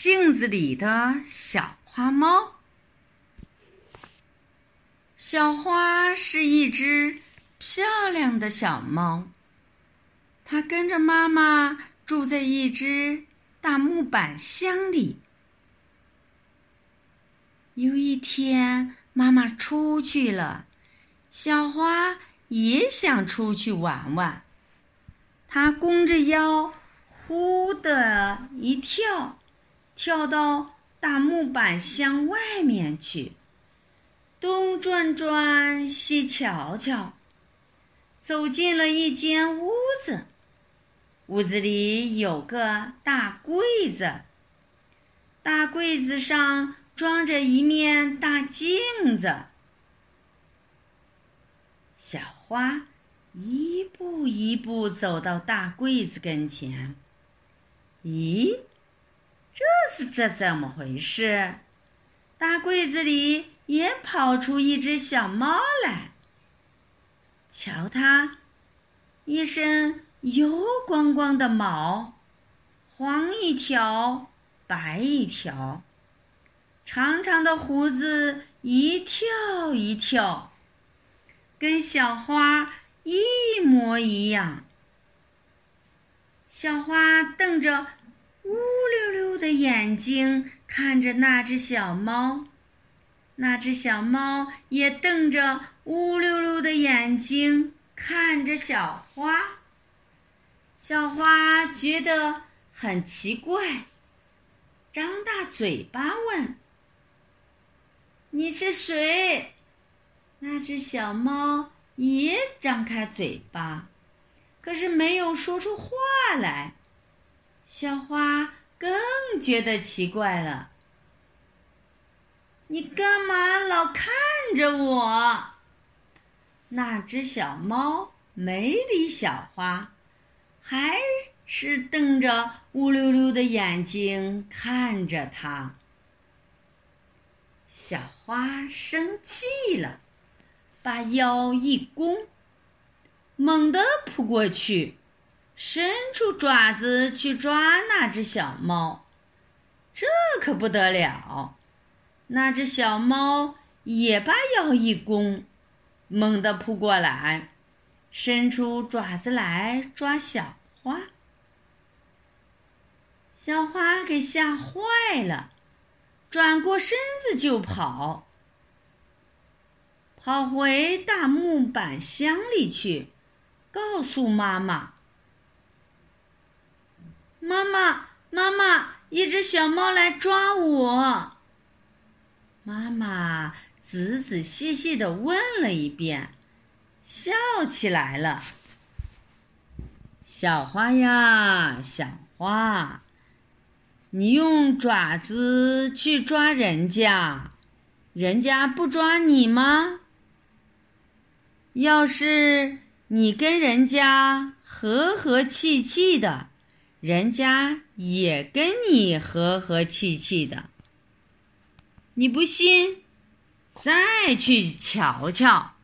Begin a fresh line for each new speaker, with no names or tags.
镜子里的小花猫。小花是一只漂亮的小猫，它跟着妈妈住在一只大木板箱里。有一天，妈妈出去了，小花也想出去玩玩。它弓着腰，呼的一跳。跳到大木板箱外面去，东转转，西瞧瞧，走进了一间屋子。屋子里有个大柜子，大柜子上装着一面大镜子。小花一步一步走到大柜子跟前，咦？这是这怎么回事？大柜子里也跑出一只小猫来。瞧它，一身油光光的毛，黄一条，白一条，长长的胡子一跳一跳，跟小花一模一样。小花瞪着。乌溜溜的眼睛看着那只小猫，那只小猫也瞪着乌溜溜的眼睛看着小花。小花觉得很奇怪，张大嘴巴问：“你是谁？”那只小猫也张开嘴巴，可是没有说出话来。小花更觉得奇怪了。你干嘛老看着我？那只小猫没理小花，还是瞪着乌溜溜的眼睛看着它。小花生气了，把腰一弓，猛地扑过去。伸出爪子去抓那只小猫，这可不得了！那只小猫也把腰一弓，猛地扑过来，伸出爪子来抓小花。小花给吓坏了，转过身子就跑，跑回大木板箱里去，告诉妈妈。妈妈，妈妈，一只小猫来抓我。妈妈仔仔细细的问了一遍，笑起来了。小花呀，小花，你用爪子去抓人家，人家不抓你吗？要是你跟人家和和气气的。人家也跟你和和气气的，你不信，再去瞧瞧。